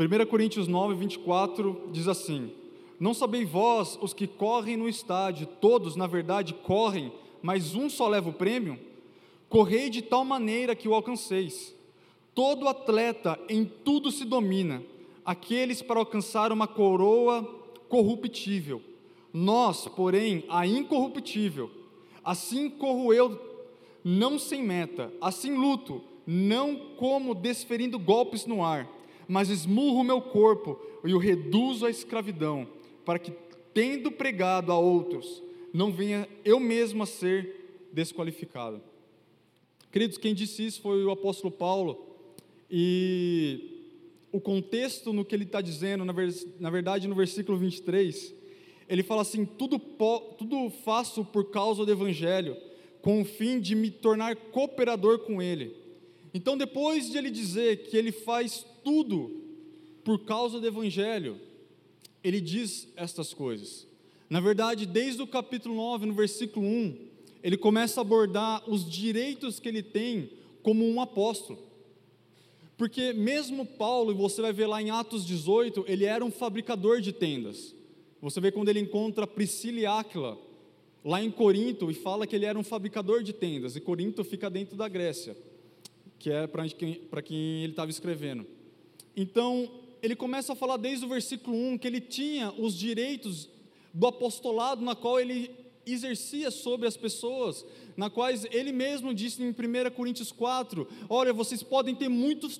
1 Coríntios 9, 24 diz assim: Não sabeis vós, os que correm no estádio, todos, na verdade, correm, mas um só leva o prêmio? Correi de tal maneira que o alcanceis. Todo atleta em tudo se domina, aqueles para alcançar uma coroa corruptível. Nós, porém, a incorruptível. Assim corro eu, não sem meta, assim luto, não como desferindo golpes no ar, mas esmurro o meu corpo e o reduzo à escravidão, para que, tendo pregado a outros, não venha eu mesmo a ser desqualificado. Queridos, quem disse isso foi o apóstolo Paulo, e o contexto no que ele está dizendo, na verdade, no versículo 23, ele fala assim: tudo, tudo faço por causa do Evangelho, com o fim de me tornar cooperador com ele. Então, depois de ele dizer que ele faz tudo por causa do Evangelho, ele diz estas coisas. Na verdade, desde o capítulo 9, no versículo 1, ele começa a abordar os direitos que ele tem como um apóstolo. Porque mesmo Paulo, e você vai ver lá em Atos 18, ele era um fabricador de tendas. Você vê quando ele encontra Priscila e Áquila, lá em Corinto, e fala que ele era um fabricador de tendas, e Corinto fica dentro da Grécia, que é para quem, quem ele estava escrevendo. Então, ele começa a falar desde o versículo 1 que ele tinha os direitos do apostolado na qual ele exercia sobre as pessoas, na quais ele mesmo disse em 1 Coríntios 4: Olha, vocês podem ter muitos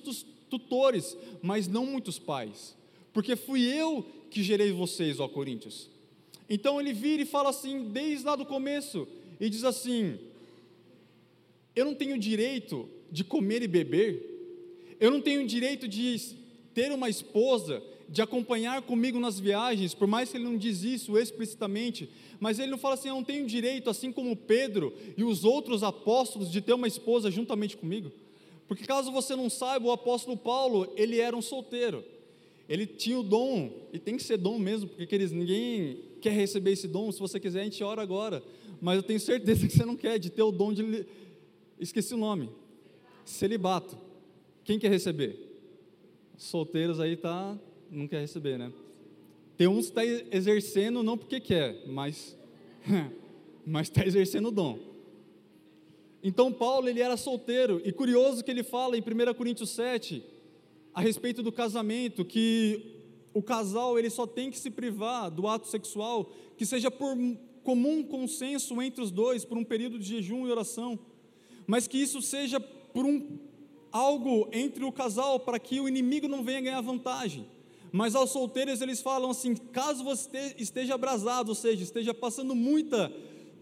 tutores, mas não muitos pais, porque fui eu que gerei vocês, ó Coríntios. Então ele vira e fala assim, desde lá do começo, e diz assim: Eu não tenho direito de comer e beber, eu não tenho direito de ter uma esposa, de acompanhar comigo nas viagens, por mais que ele não diz isso explicitamente, mas ele não fala assim, eu não tenho direito, assim como Pedro e os outros apóstolos, de ter uma esposa juntamente comigo. Porque caso você não saiba, o apóstolo Paulo, ele era um solteiro. Ele tinha o dom, e tem que ser dom mesmo, porque eles, ninguém quer receber esse dom, se você quiser a gente ora agora, mas eu tenho certeza que você não quer, de ter o dom de, esqueci o nome, celibato. Quem quer receber? Solteiros aí tá não quer receber, né? Tem uns que está exercendo não porque quer, mas mas está exercendo o dom. Então Paulo ele era solteiro e curioso que ele fala em 1 Coríntios 7 a respeito do casamento que o casal ele só tem que se privar do ato sexual que seja por comum consenso entre os dois por um período de jejum e oração, mas que isso seja por um algo entre o casal para que o inimigo não venha ganhar vantagem. Mas aos solteiros eles falam assim: caso você esteja abrasado, ou seja, esteja passando muita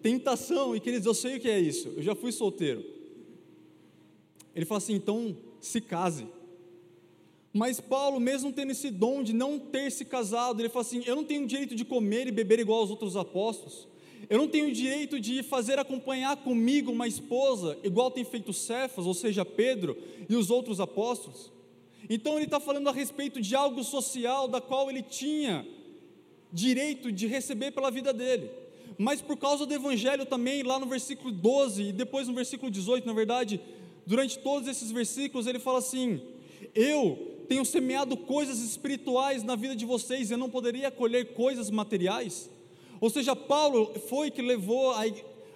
tentação, e queridos, eu sei o que é isso, eu já fui solteiro. Ele fala assim: então se case. Mas Paulo, mesmo tendo esse dom de não ter se casado, ele fala assim: eu não tenho direito de comer e beber igual aos outros apóstolos. Eu não tenho direito de fazer acompanhar comigo uma esposa, igual tem feito Cefas, ou seja, Pedro e os outros apóstolos. Então ele está falando a respeito de algo social da qual ele tinha direito de receber pela vida dele. Mas por causa do Evangelho também, lá no versículo 12 e depois no versículo 18, na verdade, durante todos esses versículos, ele fala assim: Eu tenho semeado coisas espirituais na vida de vocês, eu não poderia colher coisas materiais. Ou seja, Paulo foi que levou a,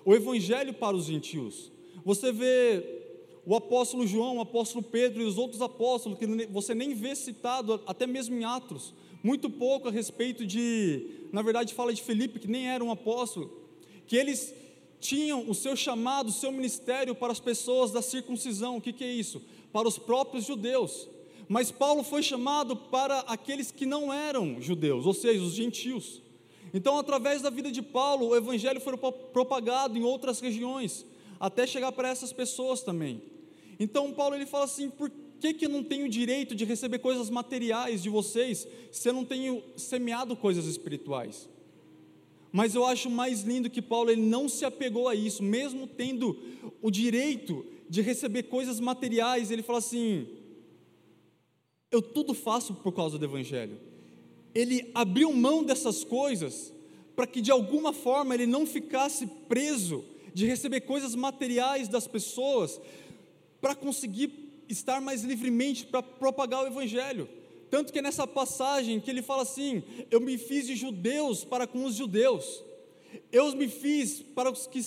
o evangelho para os gentios. Você vê o apóstolo João, o apóstolo Pedro e os outros apóstolos, que você nem vê citado, até mesmo em Atos, muito pouco a respeito de, na verdade, fala de Felipe, que nem era um apóstolo, que eles tinham o seu chamado, o seu ministério para as pessoas da circuncisão. O que, que é isso? Para os próprios judeus. Mas Paulo foi chamado para aqueles que não eram judeus, ou seja, os gentios. Então, através da vida de Paulo, o evangelho foi propagado em outras regiões, até chegar para essas pessoas também. Então, Paulo ele fala assim: por que, que eu não tenho direito de receber coisas materiais de vocês, se eu não tenho semeado coisas espirituais? Mas eu acho mais lindo que Paulo ele não se apegou a isso, mesmo tendo o direito de receber coisas materiais, ele fala assim: eu tudo faço por causa do Evangelho ele abriu mão dessas coisas para que de alguma forma ele não ficasse preso de receber coisas materiais das pessoas para conseguir estar mais livremente para propagar o evangelho, Tanto que é nessa passagem que ele fala assim: Eu me fiz de judeus para com os judeus, eu me fiz para os que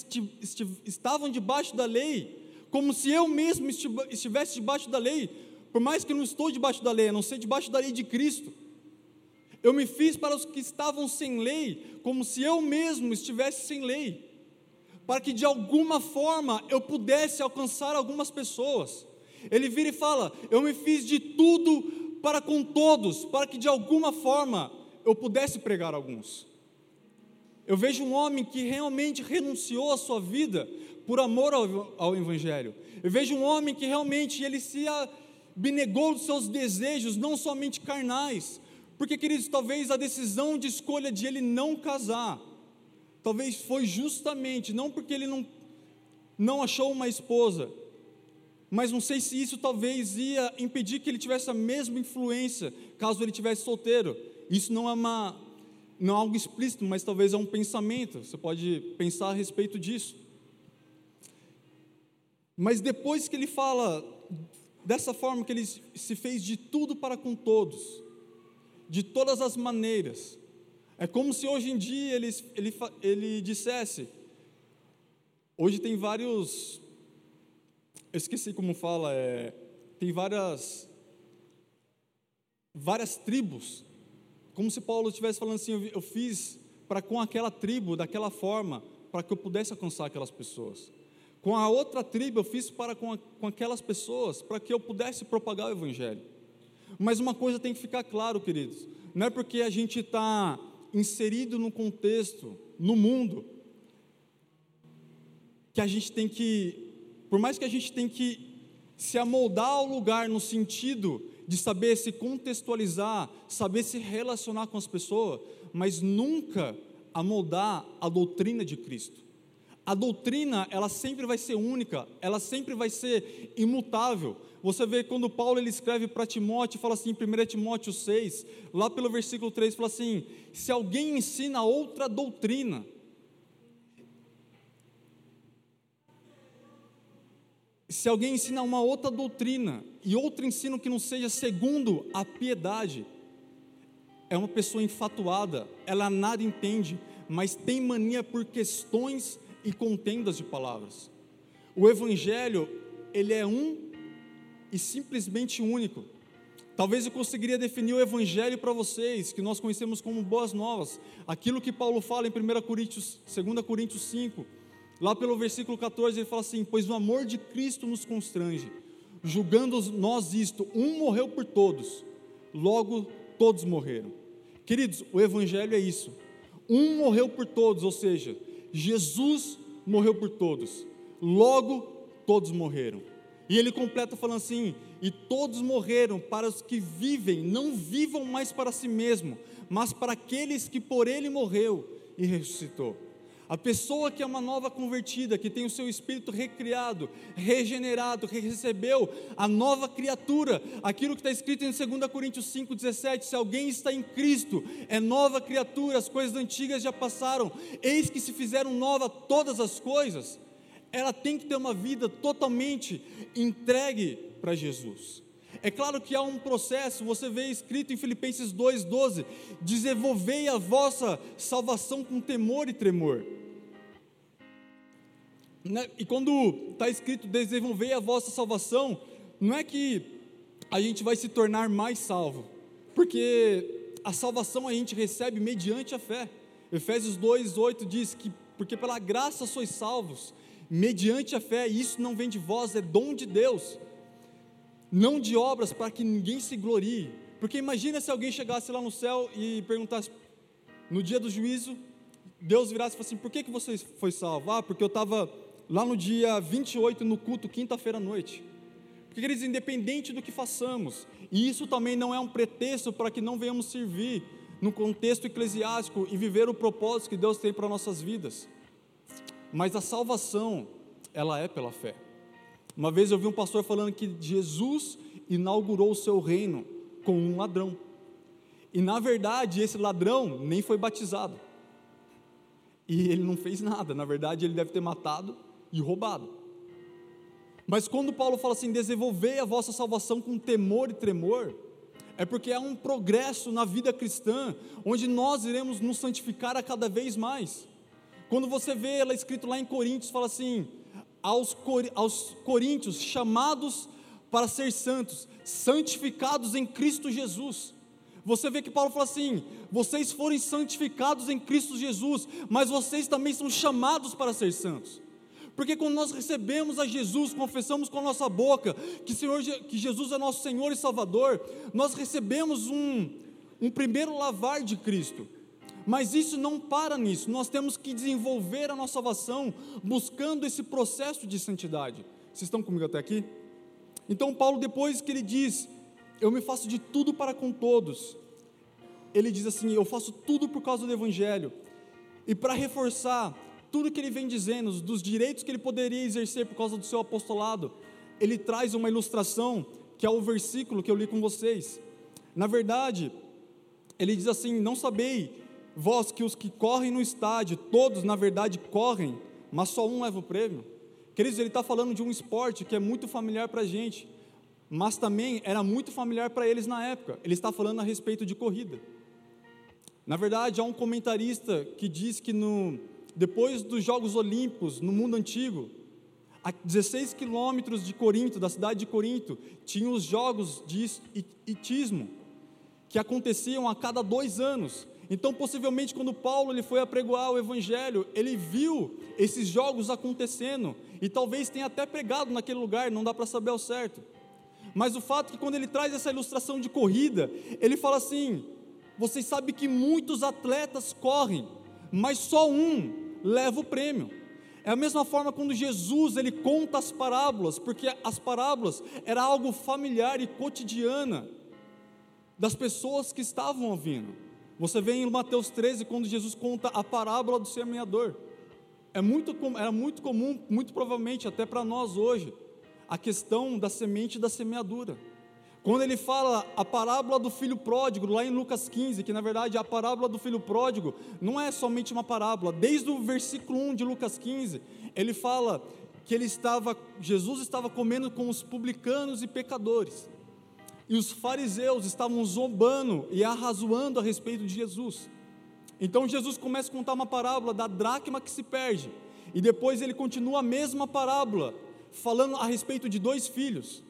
estavam debaixo da lei, como se eu mesmo estivesse debaixo da lei, por mais que eu não estou debaixo da lei, a não ser debaixo da lei de Cristo. Eu me fiz para os que estavam sem lei, como se eu mesmo estivesse sem lei, para que de alguma forma eu pudesse alcançar algumas pessoas. Ele vira e fala: Eu me fiz de tudo para com todos, para que de alguma forma eu pudesse pregar alguns. Eu vejo um homem que realmente renunciou à sua vida por amor ao, ao Evangelho. Eu vejo um homem que realmente ele se abnegou dos seus desejos, não somente carnais, porque, queridos, talvez a decisão de escolha de ele não casar, talvez foi justamente, não porque ele não, não achou uma esposa, mas não sei se isso talvez ia impedir que ele tivesse a mesma influência caso ele tivesse solteiro. Isso não é uma não é algo explícito, mas talvez é um pensamento. Você pode pensar a respeito disso. Mas depois que ele fala dessa forma que ele se fez de tudo para com todos, de todas as maneiras. É como se hoje em dia ele, ele, ele dissesse: hoje tem vários. Eu esqueci como fala, é, tem várias. várias tribos. Como se Paulo estivesse falando assim: eu, eu fiz para com aquela tribo daquela forma, para que eu pudesse alcançar aquelas pessoas. Com a outra tribo eu fiz para com, a, com aquelas pessoas, para que eu pudesse propagar o Evangelho. Mas uma coisa tem que ficar claro, queridos: não é porque a gente está inserido no contexto, no mundo, que a gente tem que, por mais que a gente tem que se amoldar ao lugar no sentido de saber se contextualizar, saber se relacionar com as pessoas, mas nunca amoldar a doutrina de Cristo. A doutrina, ela sempre vai ser única, ela sempre vai ser imutável. Você vê quando Paulo ele escreve para Timóteo, fala assim, em 1 Timóteo 6, lá pelo versículo 3, fala assim: se alguém ensina outra doutrina, se alguém ensina uma outra doutrina e outro ensino que não seja segundo a piedade, é uma pessoa enfatuada, ela nada entende, mas tem mania por questões e contendas de palavras. O evangelho, ele é um e simplesmente único. Talvez eu conseguiria definir o evangelho para vocês, que nós conhecemos como boas novas. Aquilo que Paulo fala em 1 Coríntios, 2 Coríntios 5, lá pelo versículo 14, ele fala assim: "Pois o amor de Cristo nos constrange, julgando nós isto, um morreu por todos, logo todos morreram." Queridos, o evangelho é isso. Um morreu por todos, ou seja, Jesus morreu por todos. Logo todos morreram. E ele completa falando assim: E todos morreram para os que vivem, não vivam mais para si mesmo, mas para aqueles que por ele morreu e ressuscitou. A pessoa que é uma nova convertida, que tem o seu espírito recriado, regenerado, que recebeu a nova criatura, aquilo que está escrito em 2 Coríntios 5,17: se alguém está em Cristo, é nova criatura, as coisas antigas já passaram, eis que se fizeram nova todas as coisas ela tem que ter uma vida totalmente entregue para Jesus. É claro que há um processo, você vê escrito em Filipenses 2,12: desenvolvei a vossa salvação com temor e tremor. Né? E quando está escrito desenvolvei a vossa salvação, não é que a gente vai se tornar mais salvo, porque a salvação a gente recebe mediante a fé. Efésios 2,8 diz que, porque pela graça sois salvos, mediante a fé, e isso não vem de vós, é dom de Deus, não de obras para que ninguém se glorie. Porque imagina se alguém chegasse lá no céu e perguntasse, no dia do juízo, Deus virasse e falasse assim: por que, que você foi salvo? Ah, porque eu estava lá no dia 28 no culto, quinta-feira à noite. Porque, queridos, independente do que façamos, e isso também não é um pretexto para que não venhamos servir no contexto eclesiástico e viver o propósito que Deus tem para nossas vidas. Mas a salvação, ela é pela fé. Uma vez eu vi um pastor falando que Jesus inaugurou o seu reino com um ladrão. E na verdade, esse ladrão nem foi batizado. E ele não fez nada, na verdade, ele deve ter matado e roubado. Mas quando Paulo fala assim, desenvolvei a vossa salvação com temor e tremor, é porque há um progresso na vida cristã, onde nós iremos nos santificar a cada vez mais. Quando você vê ela escrito lá em Coríntios, fala assim: aos, aos coríntios chamados para ser santos, santificados em Cristo Jesus. Você vê que Paulo fala assim: vocês forem santificados em Cristo Jesus, mas vocês também são chamados para ser santos. Porque quando nós recebemos a Jesus, confessamos com a nossa boca que, Senhor, que Jesus é nosso Senhor e Salvador, nós recebemos um, um primeiro lavar de Cristo. Mas isso não para nisso, nós temos que desenvolver a nossa salvação buscando esse processo de santidade. Vocês estão comigo até aqui? Então, Paulo, depois que ele diz, Eu me faço de tudo para com todos, ele diz assim: Eu faço tudo por causa do Evangelho. E para reforçar tudo que ele vem dizendo, dos direitos que ele poderia exercer por causa do seu apostolado, ele traz uma ilustração que é o versículo que eu li com vocês. Na verdade, ele diz assim: Não sabei vós que os que correm no estádio, todos na verdade correm, mas só um leva o prêmio. Queridos, ele está falando de um esporte que é muito familiar para a gente, mas também era muito familiar para eles na época. Ele está falando a respeito de corrida. Na verdade, há um comentarista que diz que no, depois dos Jogos Olímpicos, no mundo antigo, a 16 quilômetros de Corinto, da cidade de Corinto, tinha os Jogos de Itismo, que aconteciam a cada dois anos. Então, possivelmente, quando Paulo ele foi apregoar o Evangelho, ele viu esses jogos acontecendo e talvez tenha até pregado naquele lugar, não dá para saber ao certo. Mas o fato é que quando ele traz essa ilustração de corrida, ele fala assim: vocês sabem que muitos atletas correm, mas só um leva o prêmio. É a mesma forma quando Jesus ele conta as parábolas, porque as parábolas era algo familiar e cotidiana das pessoas que estavam ouvindo. Você vê em Mateus 13, quando Jesus conta a parábola do semeador. É muito, era muito comum, muito provavelmente até para nós hoje, a questão da semente e da semeadura. Quando ele fala a parábola do filho pródigo, lá em Lucas 15, que na verdade a parábola do filho pródigo não é somente uma parábola, desde o versículo 1 de Lucas 15, ele fala que ele estava, Jesus estava comendo com os publicanos e pecadores. E os fariseus estavam zombando e arrazoando a respeito de Jesus. Então Jesus começa a contar uma parábola da dracma que se perde. E depois ele continua a mesma parábola, falando a respeito de dois filhos.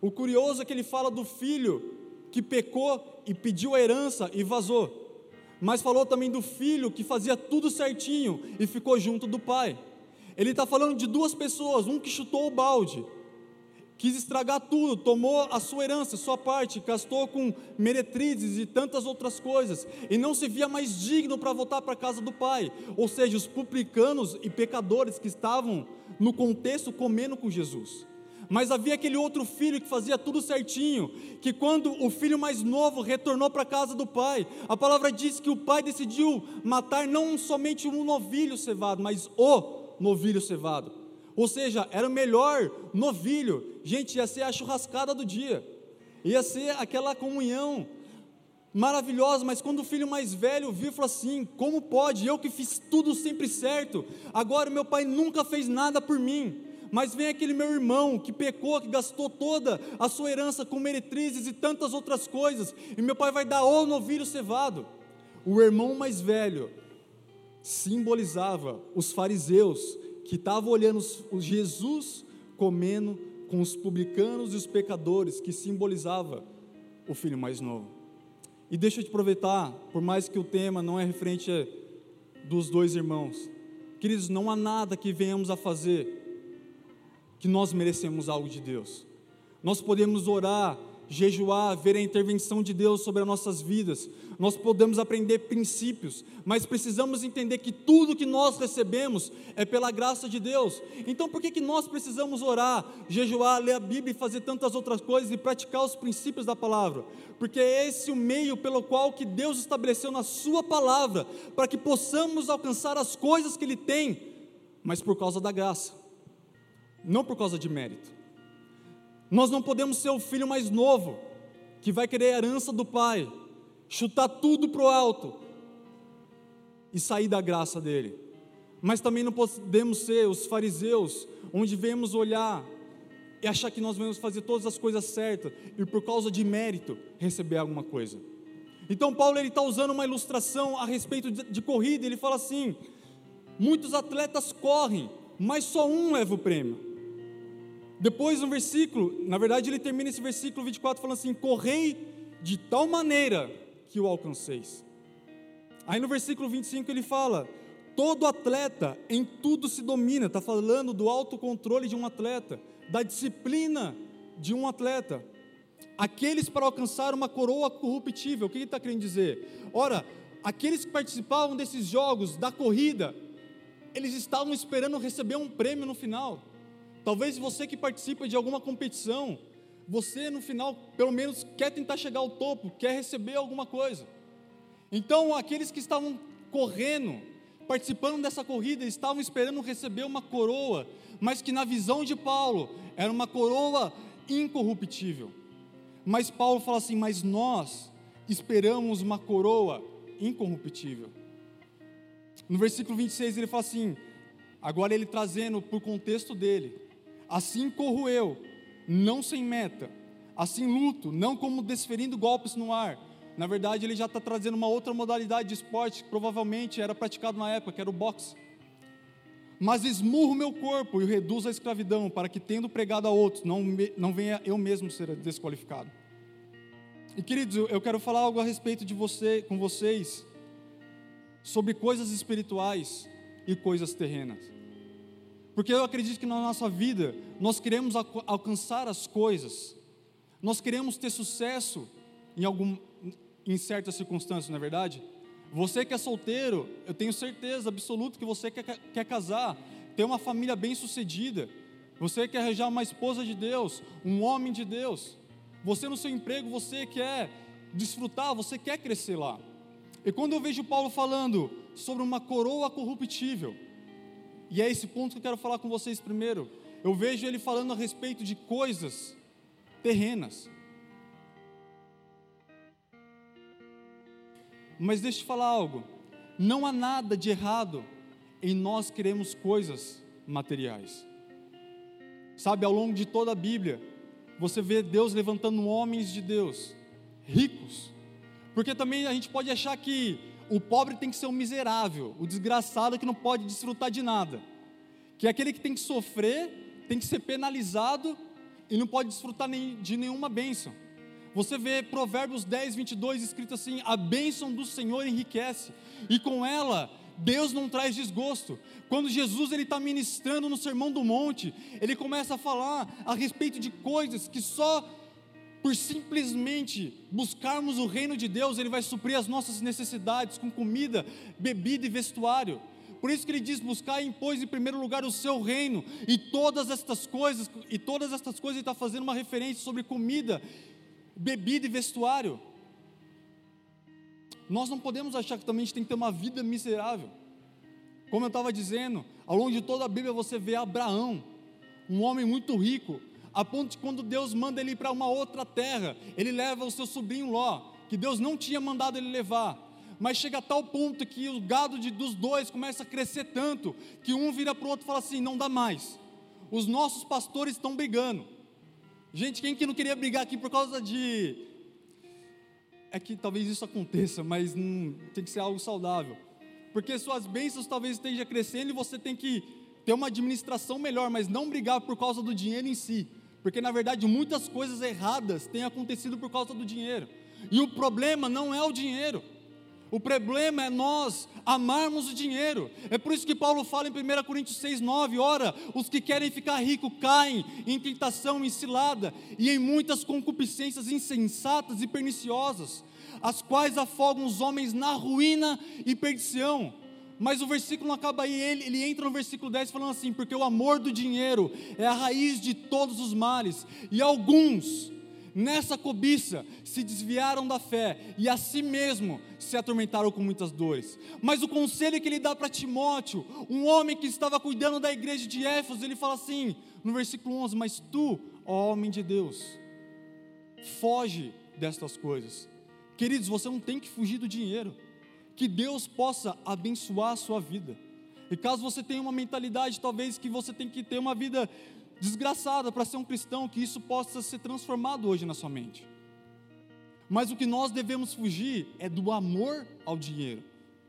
O curioso é que ele fala do filho que pecou e pediu a herança e vazou. Mas falou também do filho que fazia tudo certinho e ficou junto do pai. Ele está falando de duas pessoas, um que chutou o balde quis estragar tudo, tomou a sua herança, sua parte, gastou com meretrizes e tantas outras coisas, e não se via mais digno para voltar para a casa do pai. Ou seja, os publicanos e pecadores que estavam no contexto comendo com Jesus. Mas havia aquele outro filho que fazia tudo certinho, que quando o filho mais novo retornou para a casa do pai, a palavra diz que o pai decidiu matar não somente um novilho cevado, mas o novilho cevado ou seja, era o melhor novilho. Gente, ia ser a churrascada do dia. Ia ser aquela comunhão maravilhosa, mas quando o filho mais velho viu, falou assim: como pode? Eu que fiz tudo sempre certo, agora meu pai nunca fez nada por mim. Mas vem aquele meu irmão que pecou, que gastou toda a sua herança com meretrizes e tantas outras coisas, e meu pai vai dar o novilho cevado. O irmão mais velho simbolizava os fariseus que estava olhando o Jesus comendo com os publicanos e os pecadores, que simbolizava o filho mais novo. E deixa eu te aproveitar, por mais que o tema não é referente dos dois irmãos, queridos, não há nada que venhamos a fazer que nós merecemos algo de Deus. Nós podemos orar jejuar, ver a intervenção de Deus sobre as nossas vidas. Nós podemos aprender princípios, mas precisamos entender que tudo que nós recebemos é pela graça de Deus. Então, por que, que nós precisamos orar, jejuar, ler a Bíblia e fazer tantas outras coisas e praticar os princípios da palavra? Porque é esse o meio pelo qual que Deus estabeleceu na Sua palavra, para que possamos alcançar as coisas que Ele tem, mas por causa da graça, não por causa de mérito. Nós não podemos ser o filho mais novo, que vai querer a herança do pai, chutar tudo para o alto e sair da graça dele. Mas também não podemos ser os fariseus, onde vemos olhar e achar que nós vamos fazer todas as coisas certas e por causa de mérito receber alguma coisa. Então Paulo ele está usando uma ilustração a respeito de, de corrida. Ele fala assim: muitos atletas correm, mas só um leva o prêmio. Depois no versículo, na verdade ele termina esse versículo 24 falando assim: correi de tal maneira que o alcanceis. Aí no versículo 25 ele fala: todo atleta em tudo se domina, está falando do autocontrole de um atleta, da disciplina de um atleta. Aqueles para alcançar uma coroa corruptível, o que ele está querendo dizer? Ora, aqueles que participavam desses jogos, da corrida, eles estavam esperando receber um prêmio no final. Talvez você que participa de alguma competição, você no final, pelo menos, quer tentar chegar ao topo, quer receber alguma coisa. Então, aqueles que estavam correndo, participando dessa corrida, estavam esperando receber uma coroa, mas que na visão de Paulo era uma coroa incorruptível. Mas Paulo fala assim: Mas nós esperamos uma coroa incorruptível. No versículo 26 ele fala assim, agora ele trazendo para o contexto dele: Assim corro eu, não sem meta, assim luto, não como desferindo golpes no ar. Na verdade, ele já está trazendo uma outra modalidade de esporte que provavelmente era praticado na época, que era o boxe. Mas esmurro meu corpo e o reduzo à escravidão, para que, tendo pregado a outros, não, não venha eu mesmo ser desqualificado. E queridos, eu quero falar algo a respeito de você, com vocês, sobre coisas espirituais e coisas terrenas. Porque eu acredito que na nossa vida nós queremos alcançar as coisas, nós queremos ter sucesso em, algum, em certas circunstâncias, não é verdade? Você que é solteiro, eu tenho certeza absoluta que você quer, quer casar, ter uma família bem sucedida, você quer arranjar uma esposa de Deus, um homem de Deus, você no seu emprego, você quer desfrutar, você quer crescer lá. E quando eu vejo Paulo falando sobre uma coroa corruptível, e é esse ponto que eu quero falar com vocês primeiro, eu vejo ele falando a respeito de coisas terrenas. Mas deixa eu te falar algo, não há nada de errado em nós queremos coisas materiais. Sabe, ao longo de toda a Bíblia, você vê Deus levantando homens de Deus, ricos, porque também a gente pode achar que o pobre tem que ser um miserável, o desgraçado que não pode desfrutar de nada, que é aquele que tem que sofrer, tem que ser penalizado e não pode desfrutar de nenhuma bênção. Você vê Provérbios 10, 22 escrito assim: a bênção do Senhor enriquece, e com ela Deus não traz desgosto. Quando Jesus ele está ministrando no Sermão do Monte, ele começa a falar a respeito de coisas que só por simplesmente buscarmos o reino de Deus, Ele vai suprir as nossas necessidades com comida, bebida e vestuário. Por isso que ele diz: buscar e impôs em primeiro lugar o seu reino, e todas estas coisas, e todas estas coisas ele está fazendo uma referência sobre comida, bebida e vestuário. Nós não podemos achar que também a gente tem que ter uma vida miserável. Como eu estava dizendo, ao longo de toda a Bíblia você vê Abraão, um homem muito rico, a ponto de quando Deus manda ele ir para uma outra terra, ele leva o seu sobrinho Ló, que Deus não tinha mandado ele levar. Mas chega a tal ponto que o gado de, dos dois começa a crescer tanto, que um vira para o outro e fala assim: não dá mais. Os nossos pastores estão brigando. Gente, quem que não queria brigar aqui por causa de. É que talvez isso aconteça, mas hum, tem que ser algo saudável. Porque suas bênçãos talvez estejam crescendo e você tem que ter uma administração melhor, mas não brigar por causa do dinheiro em si. Porque na verdade muitas coisas erradas têm acontecido por causa do dinheiro. E o problema não é o dinheiro. O problema é nós amarmos o dinheiro. É por isso que Paulo fala em 1 Coríntios 6, 9: Ora, os que querem ficar ricos caem em tentação encilada e em muitas concupiscências insensatas e perniciosas, as quais afogam os homens na ruína e perdição. Mas o versículo não acaba aí, ele, ele entra no versículo 10 falando assim: porque o amor do dinheiro é a raiz de todos os males, e alguns, nessa cobiça, se desviaram da fé e a si mesmo se atormentaram com muitas dores. Mas o conselho que ele dá para Timóteo, um homem que estava cuidando da igreja de Éfeso, ele fala assim, no versículo 11: Mas tu, ó homem de Deus, foge destas coisas. Queridos, você não tem que fugir do dinheiro que Deus possa abençoar a sua vida. E caso você tenha uma mentalidade, talvez que você tem que ter uma vida desgraçada para ser um cristão que isso possa ser transformado hoje na sua mente. Mas o que nós devemos fugir é do amor ao dinheiro.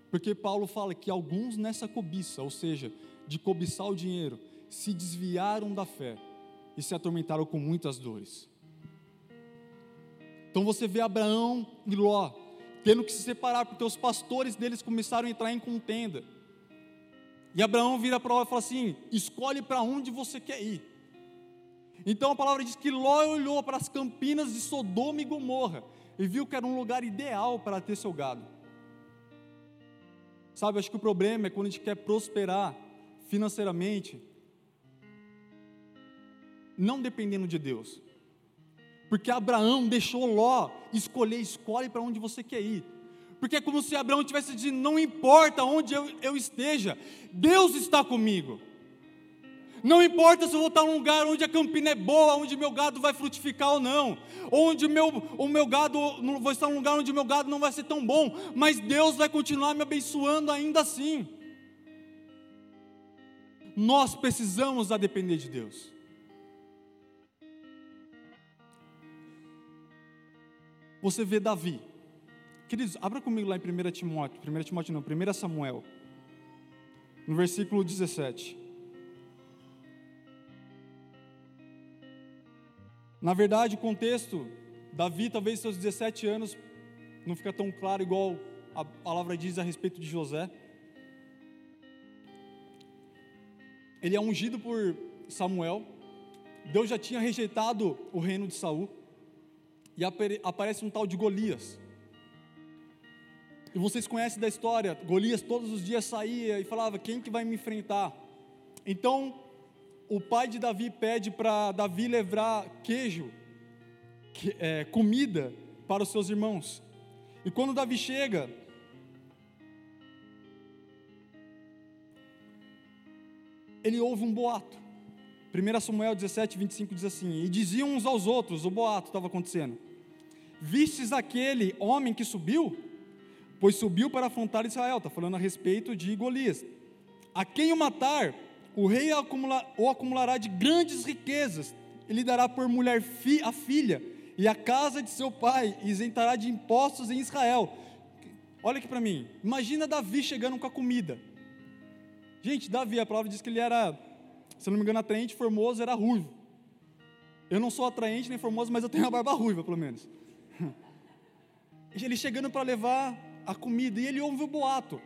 Porque Paulo fala que alguns nessa cobiça, ou seja, de cobiçar o dinheiro, se desviaram da fé e se atormentaram com muitas dores. Então você vê Abraão e Ló tendo que se separar, porque os pastores deles começaram a entrar em contenda. E Abraão vira para Ló e fala assim: escolhe para onde você quer ir. Então a palavra diz que Ló olhou para as campinas de Sodoma e Gomorra e viu que era um lugar ideal para ter seu gado. Sabe, acho que o problema é quando a gente quer prosperar financeiramente, não dependendo de Deus. Porque Abraão deixou Ló escolher, escolhe para onde você quer ir. Porque é como se Abraão tivesse dizendo: não importa onde eu, eu esteja, Deus está comigo. Não importa se eu vou estar num lugar onde a campina é boa, onde meu gado vai frutificar ou não, onde meu, o meu gado, vou estar num lugar onde meu gado não vai ser tão bom, mas Deus vai continuar me abençoando ainda assim. Nós precisamos depender de Deus. Você vê Davi. Queridos, abra comigo lá em 1 Timóteo, 1 Timóteo não, 1 Samuel, no versículo 17. Na verdade, o contexto, Davi, talvez seus 17 anos, não fica tão claro igual a palavra diz a respeito de José. Ele é ungido por Samuel. Deus já tinha rejeitado o reino de Saul. E aparece um tal de Golias. E vocês conhecem da história, Golias todos os dias saía e falava: "Quem que vai me enfrentar?" Então, o pai de Davi pede para Davi levar queijo, que, é, comida para os seus irmãos. E quando Davi chega, ele ouve um boato. 1 Samuel 17, 25 diz assim: E diziam uns aos outros, o boato estava acontecendo: Vistes aquele homem que subiu? Pois subiu para afrontar Israel. Está falando a respeito de Golias. A quem o matar, o rei o acumulará de grandes riquezas, ele dará por mulher fi, a filha e a casa de seu pai, isentará de impostos em Israel. Olha aqui para mim, imagina Davi chegando com a comida. Gente, Davi, a palavra diz que ele era, se não me engano, atraente, formoso, era ruivo. Eu não sou atraente nem formoso, mas eu tenho a barba ruiva, pelo menos. Ele chegando para levar a comida, e ele ouve o boato.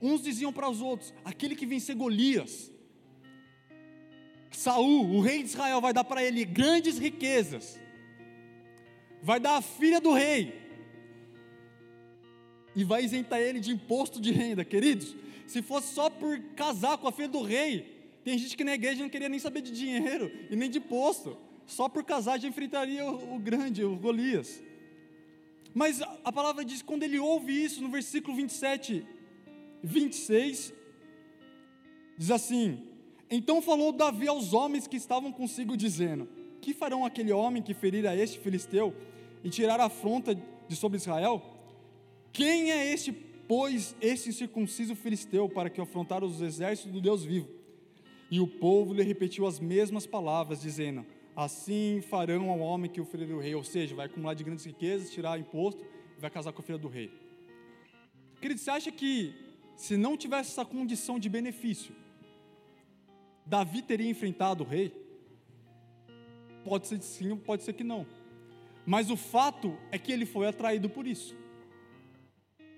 Uns diziam para os outros: aquele que vencer Golias, Saul, o rei de Israel, vai dar para ele grandes riquezas, vai dar a filha do rei, e vai isentar ele de imposto de renda, queridos. Se fosse só por casar com a filha do rei, tem gente que na igreja não queria nem saber de dinheiro e nem de imposto, só por casar já enfrentaria o, o grande, o Golias. Mas a palavra diz: quando ele ouve isso, no versículo 27, 26, diz assim: então falou Davi aos homens que estavam consigo, dizendo: Que farão aquele homem que ferir a este filisteu e tirar a afronta de sobre Israel? Quem é este, pois, esse incircunciso filisteu para que afrontar os exércitos do Deus vivo? E o povo lhe repetiu as mesmas palavras, dizendo: Assim farão ao homem que o ferir o rei, ou seja, vai acumular de grandes riquezas, tirar imposto e vai casar com a filha do rei. Querido, você acha que se não tivesse essa condição de benefício, Davi teria enfrentado o rei? Pode ser que sim, pode ser que não. Mas o fato é que ele foi atraído por isso.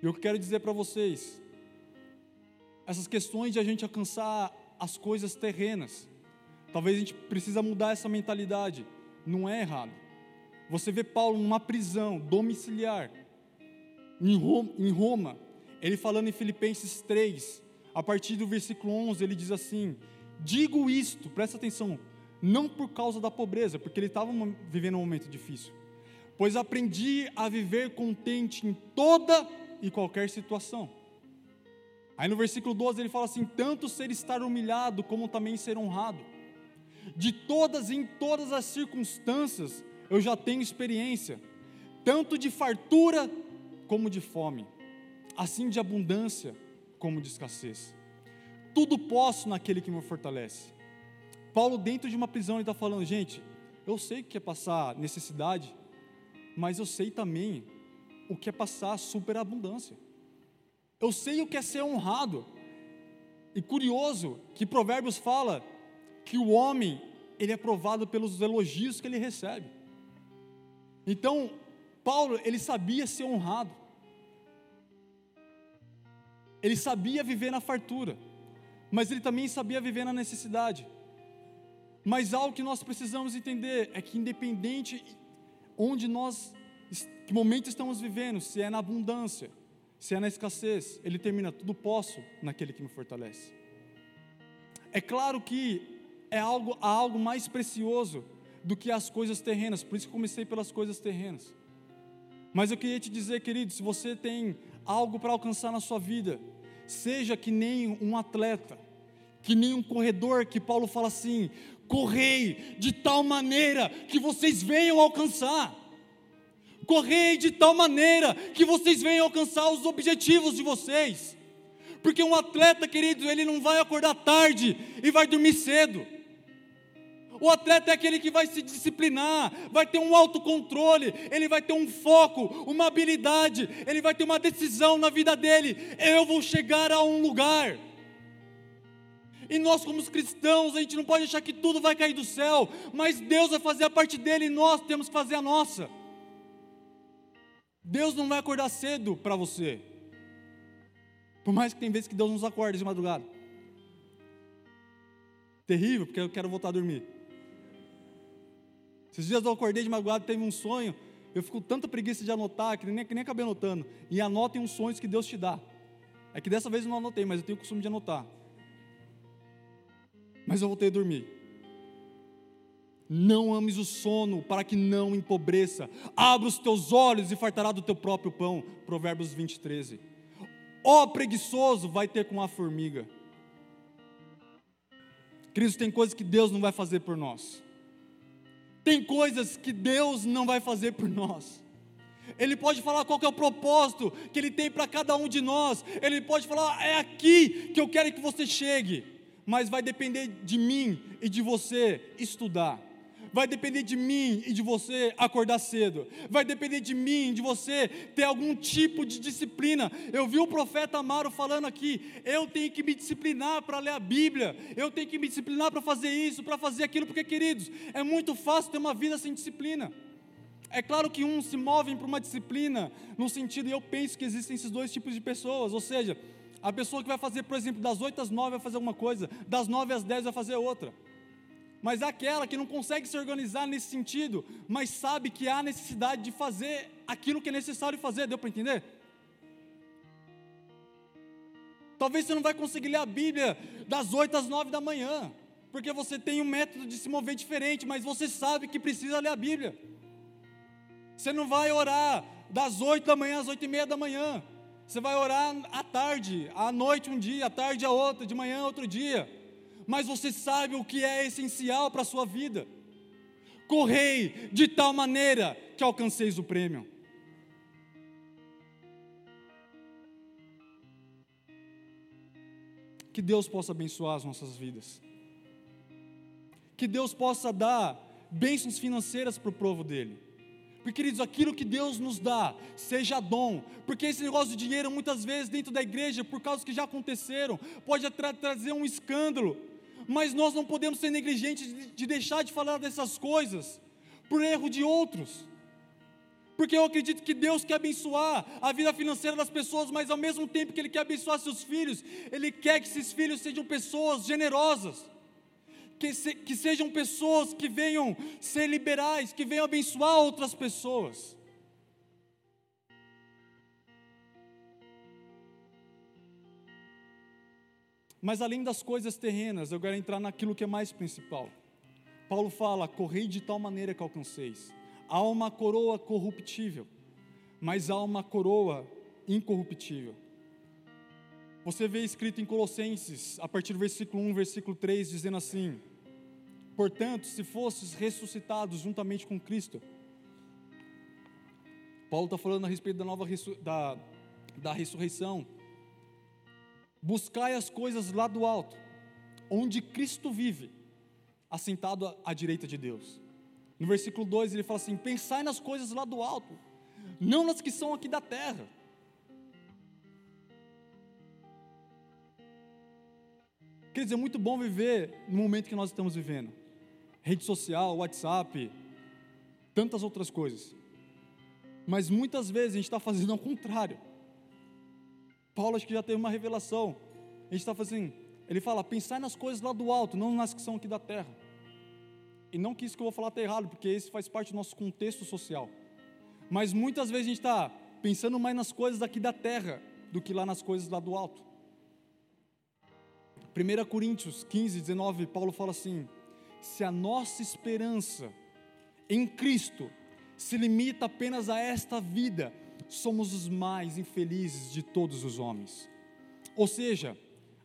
E eu quero dizer para vocês, essas questões de a gente alcançar as coisas terrenas, talvez a gente precisa mudar essa mentalidade. Não é errado. Você vê Paulo numa prisão domiciliar em Roma, ele falando em Filipenses 3, a partir do versículo 11, ele diz assim: Digo isto, presta atenção, não por causa da pobreza, porque ele estava vivendo um momento difícil, pois aprendi a viver contente em toda e qualquer situação. Aí no versículo 12 ele fala assim: tanto ser estar humilhado, como também ser honrado. De todas e em todas as circunstâncias eu já tenho experiência, tanto de fartura como de fome, assim de abundância como de escassez tudo posso naquele que me fortalece. Paulo, dentro de uma prisão, ele está falando: gente, eu sei o que é passar necessidade, mas eu sei também o que é passar superabundância. Eu sei o que é ser honrado. E curioso que Provérbios fala que o homem, ele é provado pelos elogios que ele recebe. Então, Paulo, ele sabia ser honrado. Ele sabia viver na fartura, mas ele também sabia viver na necessidade. Mas algo que nós precisamos entender é que independente onde nós que momento estamos vivendo, se é na abundância, se é na escassez, ele termina tudo posso naquele que me fortalece. É claro que é algo, há algo mais precioso do que as coisas terrenas, por isso comecei pelas coisas terrenas. Mas eu queria te dizer, querido, se você tem algo para alcançar na sua vida, seja que nem um atleta, que nem um corredor, que Paulo fala assim: correi de tal maneira que vocês venham alcançar. Correi de tal maneira que vocês venham alcançar os objetivos de vocês. Porque um atleta, querido, ele não vai acordar tarde e vai dormir cedo. O atleta é aquele que vai se disciplinar, vai ter um autocontrole, ele vai ter um foco, uma habilidade, ele vai ter uma decisão na vida dele. Eu vou chegar a um lugar. E nós, como cristãos, a gente não pode achar que tudo vai cair do céu, mas Deus vai fazer a parte dele e nós temos que fazer a nossa. Deus não vai acordar cedo para você. Por mais que tem vezes que Deus nos acorda de madrugada. Terrível, porque eu quero voltar a dormir. Esses dias eu acordei de madrugada, teve um sonho. Eu fico tanta preguiça de anotar que nem, que nem acabei anotando. E anotem os sonhos que Deus te dá. É que dessa vez eu não anotei, mas eu tenho o costume de anotar. Mas eu voltei a dormir. Não ames o sono, para que não empobreça. Abra os teus olhos e fartará do teu próprio pão. Provérbios 20, 13. Ó oh, preguiçoso, vai ter com a formiga. Cristo tem coisas que Deus não vai fazer por nós. Tem coisas que Deus não vai fazer por nós. Ele pode falar qual é o propósito que Ele tem para cada um de nós. Ele pode falar, é aqui que eu quero que você chegue. Mas vai depender de mim e de você estudar vai depender de mim e de você acordar cedo, vai depender de mim, de você ter algum tipo de disciplina. Eu vi o profeta Amaro falando aqui: eu tenho que me disciplinar para ler a Bíblia, eu tenho que me disciplinar para fazer isso, para fazer aquilo, porque, queridos, é muito fácil ter uma vida sem disciplina. É claro que uns se movem para uma disciplina, no sentido, e eu penso que existem esses dois tipos de pessoas, ou seja, a pessoa que vai fazer, por exemplo, das 8 às 9 vai fazer uma coisa, das 9 às 10 vai fazer outra mas aquela que não consegue se organizar nesse sentido, mas sabe que há necessidade de fazer aquilo que é necessário fazer, deu para entender? Talvez você não vai conseguir ler a Bíblia das 8 às 9 da manhã, porque você tem um método de se mover diferente, mas você sabe que precisa ler a Bíblia. Você não vai orar das 8 da manhã às 8 e meia da manhã. Você vai orar à tarde, à noite um dia, à tarde a outra, de manhã outro dia mas você sabe o que é essencial para a sua vida. Correi de tal maneira que alcanceis o prêmio. Que Deus possa abençoar as nossas vidas. Que Deus possa dar bênçãos financeiras para o povo dele. Porque, queridos, aquilo que Deus nos dá, seja dom, porque esse negócio de dinheiro, muitas vezes, dentro da igreja, por causa que já aconteceram, pode tra trazer um escândalo, mas nós não podemos ser negligentes de deixar de falar dessas coisas por erro de outros. Porque eu acredito que Deus quer abençoar a vida financeira das pessoas, mas ao mesmo tempo que Ele quer abençoar seus filhos, Ele quer que esses filhos sejam pessoas generosas, que, se, que sejam pessoas que venham ser liberais, que venham abençoar outras pessoas. Mas além das coisas terrenas, eu quero entrar naquilo que é mais principal. Paulo fala: correi de tal maneira que alcanceis. Há uma coroa corruptível, mas há uma coroa incorruptível. Você vê escrito em Colossenses, a partir do versículo 1, versículo 3, dizendo assim: Portanto, se fosses ressuscitados juntamente com Cristo, Paulo está falando a respeito da nova da, da ressurreição Buscai as coisas lá do alto, onde Cristo vive, assentado à direita de Deus. No versículo 2 ele fala assim: Pensai nas coisas lá do alto, não nas que são aqui da terra. Quer dizer, é muito bom viver no momento que nós estamos vivendo. Rede social, WhatsApp, tantas outras coisas. Mas muitas vezes a gente está fazendo ao contrário. Paulo acho que já teve uma revelação. A gente está fazendo, ele fala, pensar nas coisas lá do alto, não nas que são aqui da terra. E não que isso que eu vou falar está errado, porque esse faz parte do nosso contexto social. Mas muitas vezes a gente está pensando mais nas coisas aqui da terra do que lá nas coisas lá do alto. 1 Coríntios 15, 19, Paulo fala assim: se a nossa esperança em Cristo se limita apenas a esta vida, somos os mais infelizes de todos os homens. Ou seja,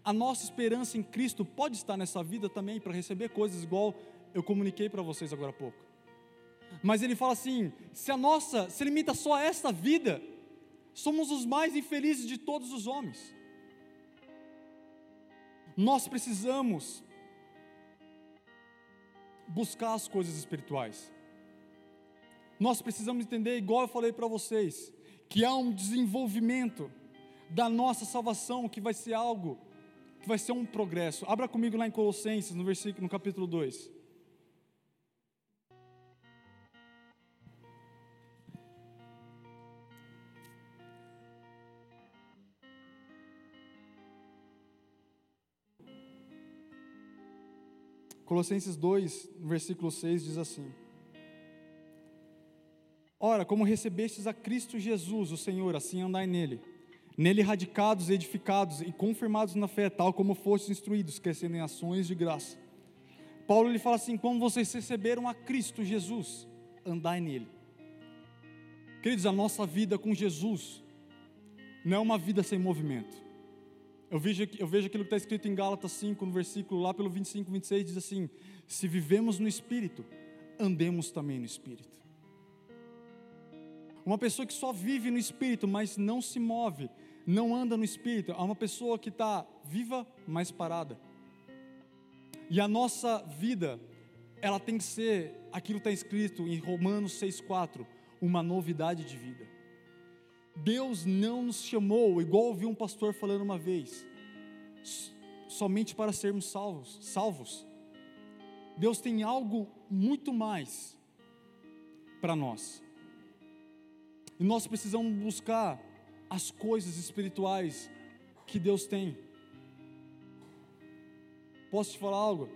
a nossa esperança em Cristo pode estar nessa vida também para receber coisas igual eu comuniquei para vocês agora há pouco. Mas ele fala assim: se a nossa se limita só a esta vida, somos os mais infelizes de todos os homens. Nós precisamos buscar as coisas espirituais. Nós precisamos entender, igual eu falei para vocês, que há um desenvolvimento da nossa salvação que vai ser algo que vai ser um progresso. Abra comigo lá em Colossenses, no versículo no capítulo 2. Colossenses 2, versículo 6 diz assim: Ora, como recebestes a Cristo Jesus, o Senhor, assim andai nele, nele radicados, edificados e confirmados na fé, tal como fostes instruídos, crescendo em ações de graça. Paulo ele fala assim: como vocês receberam a Cristo Jesus, andai nele. Queridos, a nossa vida com Jesus não é uma vida sem movimento. Eu vejo, eu vejo aquilo que está escrito em Gálatas 5, no versículo lá pelo 25, 26, diz assim: Se vivemos no Espírito, andemos também no Espírito. Uma pessoa que só vive no Espírito, mas não se move, não anda no Espírito, é uma pessoa que está viva, mas parada. E a nossa vida, ela tem que ser aquilo que está escrito em Romanos 6,4, uma novidade de vida. Deus não nos chamou, igual ouvi um pastor falando uma vez, somente para sermos salvos, salvos. Deus tem algo muito mais para nós. E nós precisamos buscar as coisas espirituais que Deus tem. Posso te falar algo?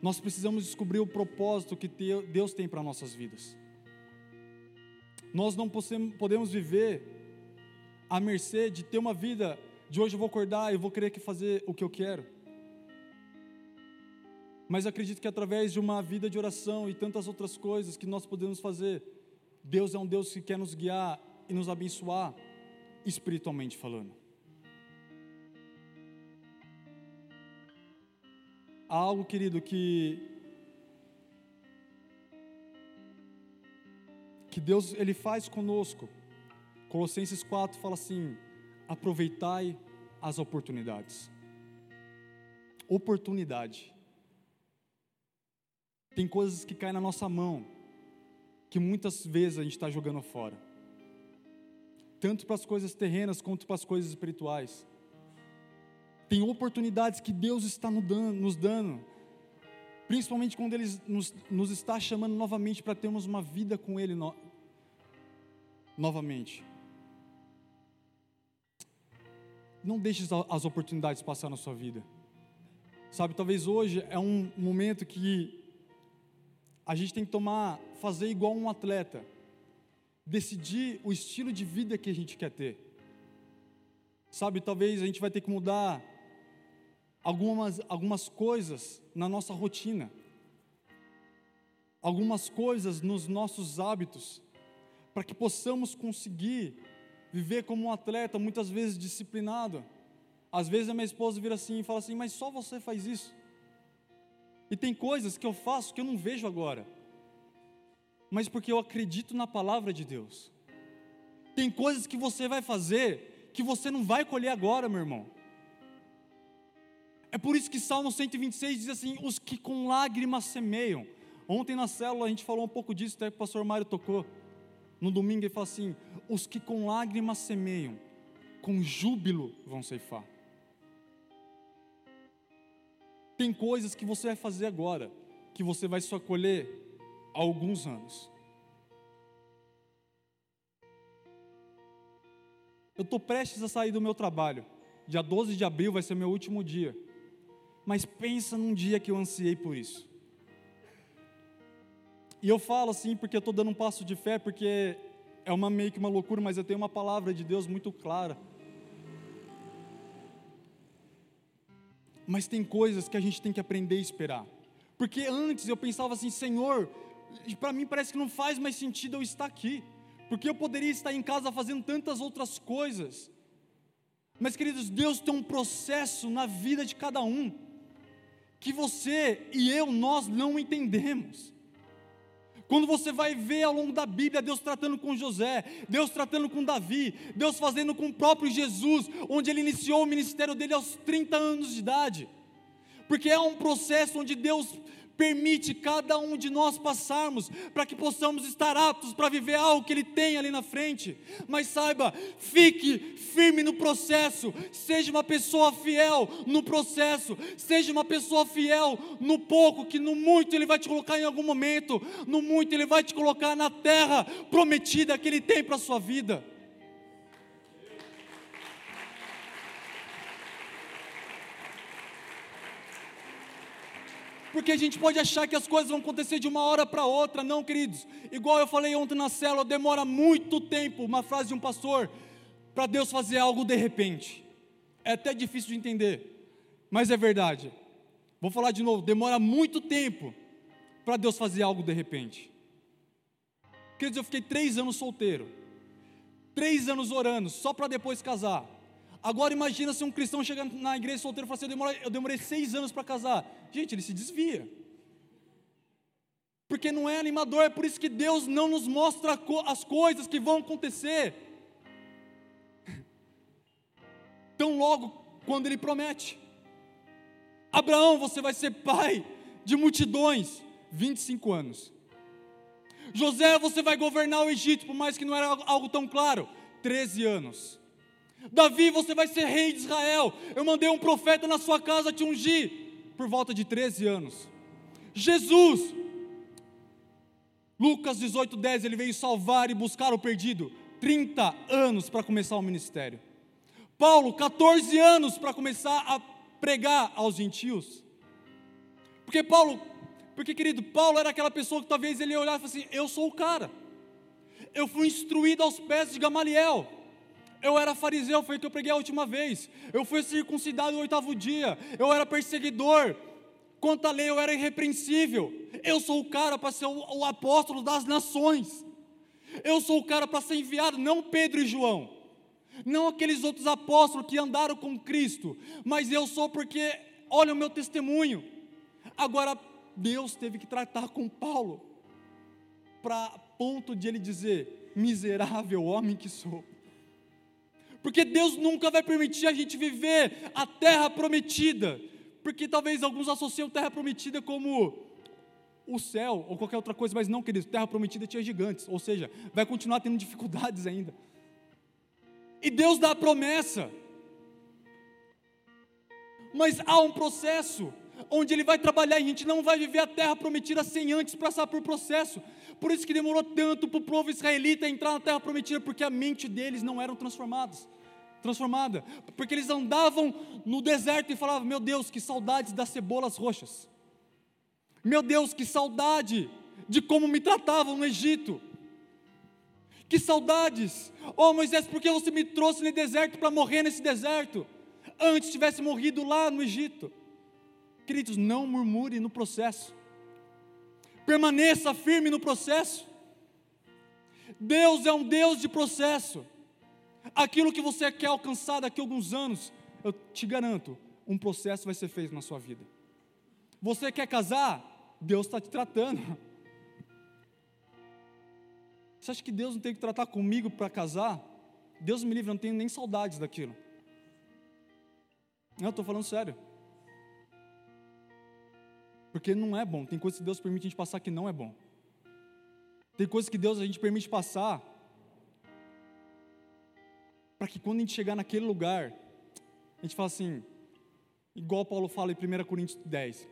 Nós precisamos descobrir o propósito que Deus tem para nossas vidas. Nós não podemos viver à mercê de ter uma vida de hoje eu vou acordar e vou querer que fazer o que eu quero. Mas acredito que através de uma vida de oração e tantas outras coisas que nós podemos fazer, Deus é um Deus que quer nos guiar e nos abençoar espiritualmente falando. Há algo, querido, que que Deus ele faz conosco. Colossenses 4 fala assim: aproveitai as oportunidades. Oportunidade. Tem coisas que caem na nossa mão, que muitas vezes a gente está jogando fora, tanto para as coisas terrenas quanto para as coisas espirituais. Tem oportunidades que Deus está nos dando, principalmente quando Ele nos, nos está chamando novamente para termos uma vida com Ele no, novamente. Não deixe as oportunidades passar na sua vida. Sabe, talvez hoje é um momento que a gente tem que tomar, fazer igual um atleta, decidir o estilo de vida que a gente quer ter. Sabe, talvez a gente vai ter que mudar algumas, algumas coisas na nossa rotina, algumas coisas nos nossos hábitos, para que possamos conseguir viver como um atleta, muitas vezes disciplinado. Às vezes a minha esposa vira assim e fala assim: Mas só você faz isso. E tem coisas que eu faço que eu não vejo agora, mas porque eu acredito na palavra de Deus. Tem coisas que você vai fazer que você não vai colher agora, meu irmão. É por isso que Salmo 126 diz assim: os que com lágrimas semeiam. Ontem na célula a gente falou um pouco disso, até que o pastor Mário tocou. No domingo ele fala assim: os que com lágrimas semeiam, com júbilo vão ceifar. Tem coisas que você vai fazer agora, que você vai só colher há alguns anos. Eu estou prestes a sair do meu trabalho. Dia 12 de abril vai ser meu último dia. Mas pensa num dia que eu ansiei por isso. E eu falo assim porque eu estou dando um passo de fé, porque é uma meio que uma loucura, mas eu tenho uma palavra de Deus muito clara. Mas tem coisas que a gente tem que aprender a esperar. Porque antes eu pensava assim, Senhor, para mim parece que não faz mais sentido eu estar aqui porque eu poderia estar em casa fazendo tantas outras coisas. Mas, queridos, Deus tem um processo na vida de cada um, que você e eu, nós não entendemos. Quando você vai ver ao longo da Bíblia Deus tratando com José, Deus tratando com Davi, Deus fazendo com o próprio Jesus, onde ele iniciou o ministério dele aos 30 anos de idade. Porque é um processo onde Deus permite cada um de nós passarmos, para que possamos estar aptos para viver algo que Ele tem ali na frente. Mas saiba, fique firme no processo, seja uma pessoa fiel no processo, seja uma pessoa fiel no pouco, que no muito Ele vai te colocar em algum momento, no muito Ele vai te colocar na terra prometida que Ele tem para a sua vida. Porque a gente pode achar que as coisas vão acontecer de uma hora para outra, não, queridos. Igual eu falei ontem na célula, demora muito tempo, uma frase de um pastor, para Deus fazer algo de repente. É até difícil de entender, mas é verdade. Vou falar de novo, demora muito tempo para Deus fazer algo de repente. Queridos, eu fiquei três anos solteiro, três anos orando, só para depois casar. Agora imagina se um cristão chega na igreja solteiro e fala assim, eu demorei, eu demorei seis anos para casar. Gente, ele se desvia. Porque não é animador, é por isso que Deus não nos mostra as coisas que vão acontecer. Tão logo quando Ele promete. Abraão, você vai ser pai de multidões, 25 anos. José, você vai governar o Egito, por mais que não era algo tão claro, 13 anos. Davi, você vai ser rei de Israel. Eu mandei um profeta na sua casa te ungir, por volta de 13 anos. Jesus, Lucas 18, 10, ele veio salvar e buscar o perdido. 30 anos para começar o ministério. Paulo, 14 anos para começar a pregar aos gentios. Porque Paulo, porque querido, Paulo era aquela pessoa que talvez ele olhava e assim: Eu sou o cara. Eu fui instruído aos pés de Gamaliel. Eu era fariseu, foi o que eu preguei a última vez. Eu fui circuncidado no oitavo dia. Eu era perseguidor. Quanto à lei, eu era irrepreensível. Eu sou o cara para ser o, o apóstolo das nações. Eu sou o cara para ser enviado, não Pedro e João. Não aqueles outros apóstolos que andaram com Cristo. Mas eu sou porque, olha o meu testemunho. Agora, Deus teve que tratar com Paulo. Para ponto de ele dizer: miserável homem que sou porque Deus nunca vai permitir a gente viver a terra prometida, porque talvez alguns associam terra prometida como o céu ou qualquer outra coisa, mas não, queridos, terra prometida tinha gigantes, ou seja, vai continuar tendo dificuldades ainda. E Deus dá a promessa, mas há um processo onde Ele vai trabalhar e a gente não vai viver a terra prometida sem antes passar por processo. Por isso que demorou tanto para o povo israelita entrar na terra prometida, porque a mente deles não era transformada. Transformada, porque eles andavam no deserto e falavam: Meu Deus, que saudades das cebolas roxas. Meu Deus, que saudade de como me tratavam no Egito. Que saudades. Oh Moisés, por que você me trouxe no deserto para morrer nesse deserto? Antes tivesse morrido lá no Egito. Queridos, não murmure no processo permaneça firme no processo. Deus é um Deus de processo. Aquilo que você quer alcançar daqui a alguns anos, eu te garanto, um processo vai ser feito na sua vida. Você quer casar? Deus está te tratando. Você acha que Deus não tem que tratar comigo para casar? Deus me livre, eu não tenho nem saudades daquilo. Não, estou falando sério. Porque não é bom. Tem coisas que Deus permite a gente passar que não é bom. Tem coisas que Deus a gente permite passar para que quando a gente chegar naquele lugar, a gente fala assim, igual Paulo fala em 1 Coríntios 10,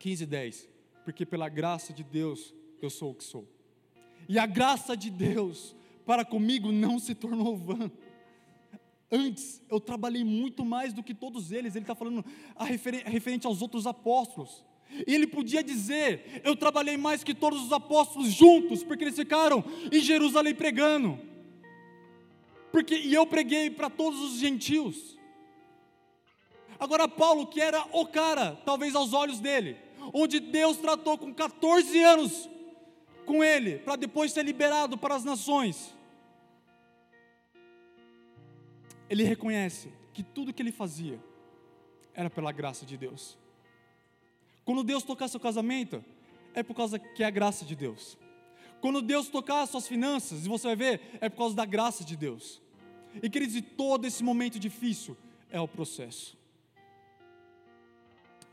15, 10, porque pela graça de Deus eu sou o que sou. E a graça de Deus para comigo não se tornou vã. Antes, eu trabalhei muito mais do que todos eles. Ele está falando a referente aos outros apóstolos. E ele podia dizer: Eu trabalhei mais que todos os apóstolos juntos, porque eles ficaram em Jerusalém pregando. Porque, e eu preguei para todos os gentios. Agora, Paulo, que era o cara, talvez aos olhos dele, onde Deus tratou com 14 anos com ele, para depois ser liberado para as nações. Ele reconhece que tudo que ele fazia era pela graça de Deus. Quando Deus tocar seu casamento, é por causa que é a graça de Deus. Quando Deus tocar suas finanças, e você vai ver, é por causa da graça de Deus. E queridos, todo esse momento difícil é o processo.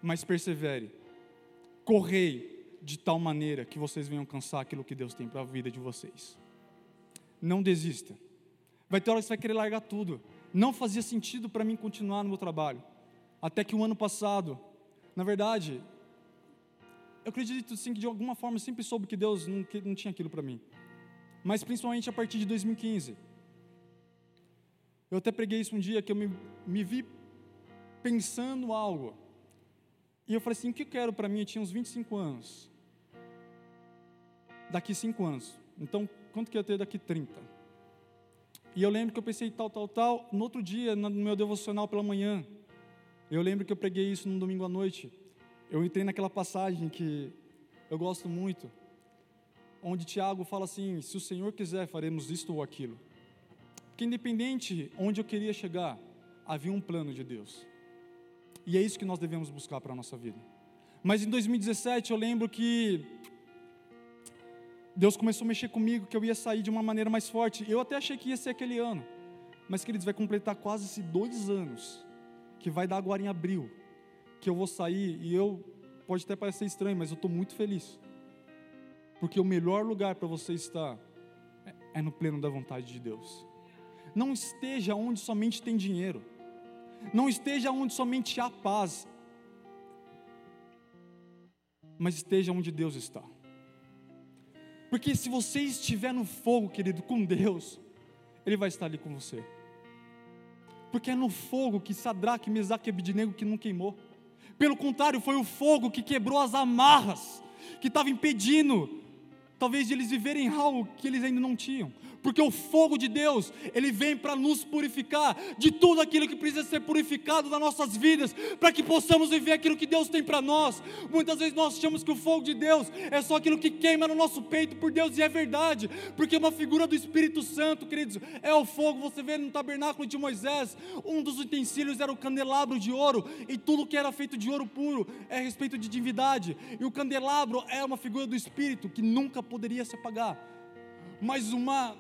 Mas persevere, correi de tal maneira que vocês venham alcançar aquilo que Deus tem para a vida de vocês. Não desista. Vai ter hora que você vai querer largar tudo. Não fazia sentido para mim continuar no meu trabalho. Até que o ano passado, na verdade, eu acredito sim que de alguma forma eu sempre soube que Deus não, que não tinha aquilo para mim. Mas principalmente a partir de 2015. Eu até preguei isso um dia que eu me, me vi pensando algo. E eu falei assim: o que eu quero para mim? Eu tinha uns 25 anos. Daqui 5 anos. Então, quanto que eu ia ter daqui 30? E eu lembro que eu pensei tal, tal, tal. No outro dia, no meu devocional pela manhã, eu lembro que eu preguei isso no domingo à noite eu entrei naquela passagem que eu gosto muito, onde Tiago fala assim: se o Senhor quiser, faremos isto ou aquilo. Porque independente onde eu queria chegar, havia um plano de Deus. E é isso que nós devemos buscar para a nossa vida. Mas em 2017 eu lembro que Deus começou a mexer comigo, que eu ia sair de uma maneira mais forte. Eu até achei que ia ser aquele ano. Mas, queridos, vai completar quase dois anos, que vai dar agora em abril que eu vou sair e eu pode até parecer estranho, mas eu estou muito feliz. Porque o melhor lugar para você estar é, é no pleno da vontade de Deus. Não esteja onde somente tem dinheiro. Não esteja onde somente há paz. Mas esteja onde Deus está. Porque se você estiver no fogo, querido, com Deus, Ele vai estar ali com você. Porque é no fogo que Sadraque, Mesaque e Abidnego que não queimou. Pelo contrário, foi o fogo que quebrou as amarras que estava impedindo, talvez, de eles viverem algo que eles ainda não tinham porque o fogo de Deus, ele vem para nos purificar de tudo aquilo que precisa ser purificado nas nossas vidas, para que possamos viver aquilo que Deus tem para nós. Muitas vezes nós achamos que o fogo de Deus é só aquilo que queima no nosso peito por Deus, e é verdade, porque uma figura do Espírito Santo, queridos, é o fogo. Você vê no tabernáculo de Moisés, um dos utensílios era o candelabro de ouro, e tudo que era feito de ouro puro é a respeito de divindade, e o candelabro é uma figura do Espírito que nunca poderia se apagar. Mas uma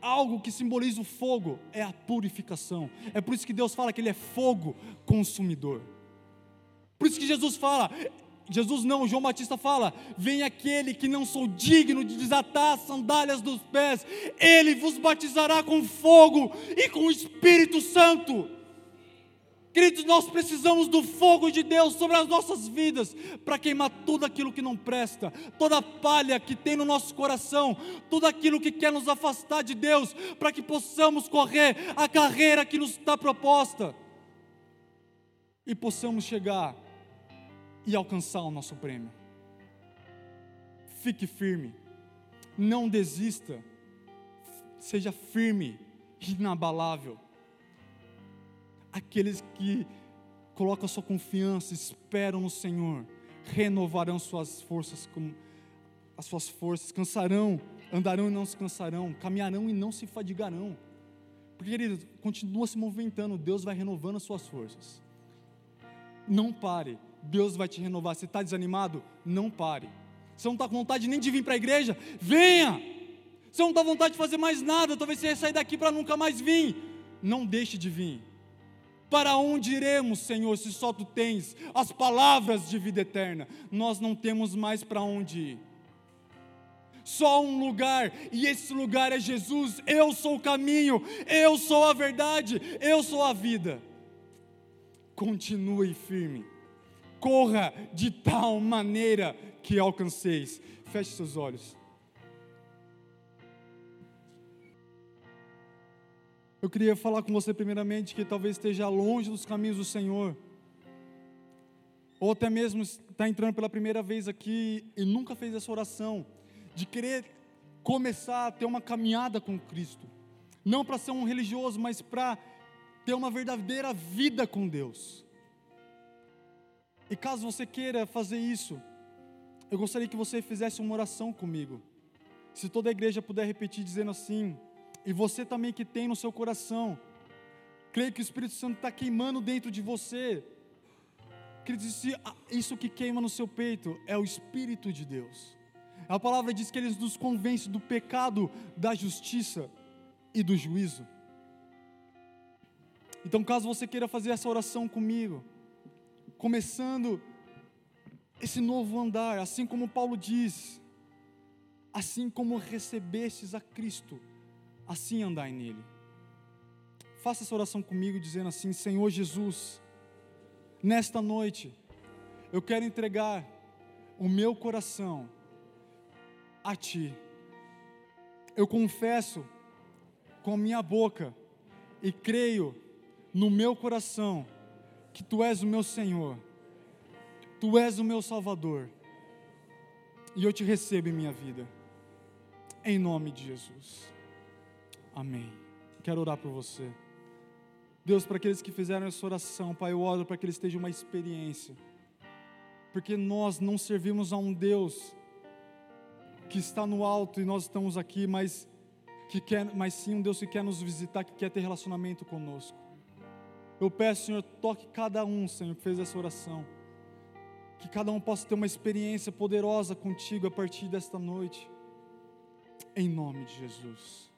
algo que simboliza o fogo é a purificação. É por isso que Deus fala que Ele é fogo consumidor. Por isso que Jesus fala, Jesus não, João Batista fala: Vem aquele que não sou digno de desatar as sandálias dos pés, ele vos batizará com fogo e com o Espírito Santo. Queridos, nós precisamos do fogo de Deus sobre as nossas vidas para queimar tudo aquilo que não presta, toda a palha que tem no nosso coração, tudo aquilo que quer nos afastar de Deus, para que possamos correr a carreira que nos está proposta e possamos chegar e alcançar o nosso prêmio. Fique firme, não desista, seja firme, inabalável Aqueles que colocam sua confiança, esperam no Senhor, renovarão suas forças como as suas forças, cansarão, andarão e não se cansarão, caminharão e não se fadigarão. Porque, querido, continua se movimentando, Deus vai renovando as suas forças. Não pare, Deus vai te renovar. Se está desanimado, não pare. Se não está com vontade nem de vir para a igreja, venha. Se não está com vontade de fazer mais nada, talvez você sair daqui para nunca mais vir. Não deixe de vir Para onde iremos, Senhor, se só tu tens as palavras de vida eterna? Nós não temos mais para onde ir. Só um lugar, e esse lugar é Jesus. Eu sou o caminho, eu sou a verdade, eu sou a vida. Continue firme, corra de tal maneira que alcanceis. Feche seus olhos. Eu queria falar com você primeiramente que talvez esteja longe dos caminhos do Senhor, ou até mesmo está entrando pela primeira vez aqui e nunca fez essa oração, de querer começar a ter uma caminhada com Cristo, não para ser um religioso, mas para ter uma verdadeira vida com Deus. E caso você queira fazer isso, eu gostaria que você fizesse uma oração comigo. Se toda a igreja puder repetir dizendo assim, e você também que tem no seu coração, creio que o Espírito Santo está queimando dentro de você. Queridos, isso que queima no seu peito é o Espírito de Deus. A palavra diz que ele nos convence do pecado, da justiça e do juízo. Então, caso você queira fazer essa oração comigo, começando esse novo andar, assim como Paulo diz, assim como recebestes a Cristo, assim andai nele. Faça essa oração comigo, dizendo assim: Senhor Jesus, nesta noite, eu quero entregar o meu coração a Ti. Eu confesso com a minha boca e creio no meu coração que Tu és o meu Senhor, Tu és o meu Salvador, e eu te recebo em minha vida, em nome de Jesus. Amém. Quero orar por você. Deus, para aqueles que fizeram essa oração, Pai, eu oro para que eles tenham uma experiência. Porque nós não servimos a um Deus que está no alto e nós estamos aqui, mas que quer, mas sim um Deus que quer nos visitar, que quer ter relacionamento conosco. Eu peço, Senhor, toque cada um, Senhor, que fez essa oração. Que cada um possa ter uma experiência poderosa contigo a partir desta noite. Em nome de Jesus.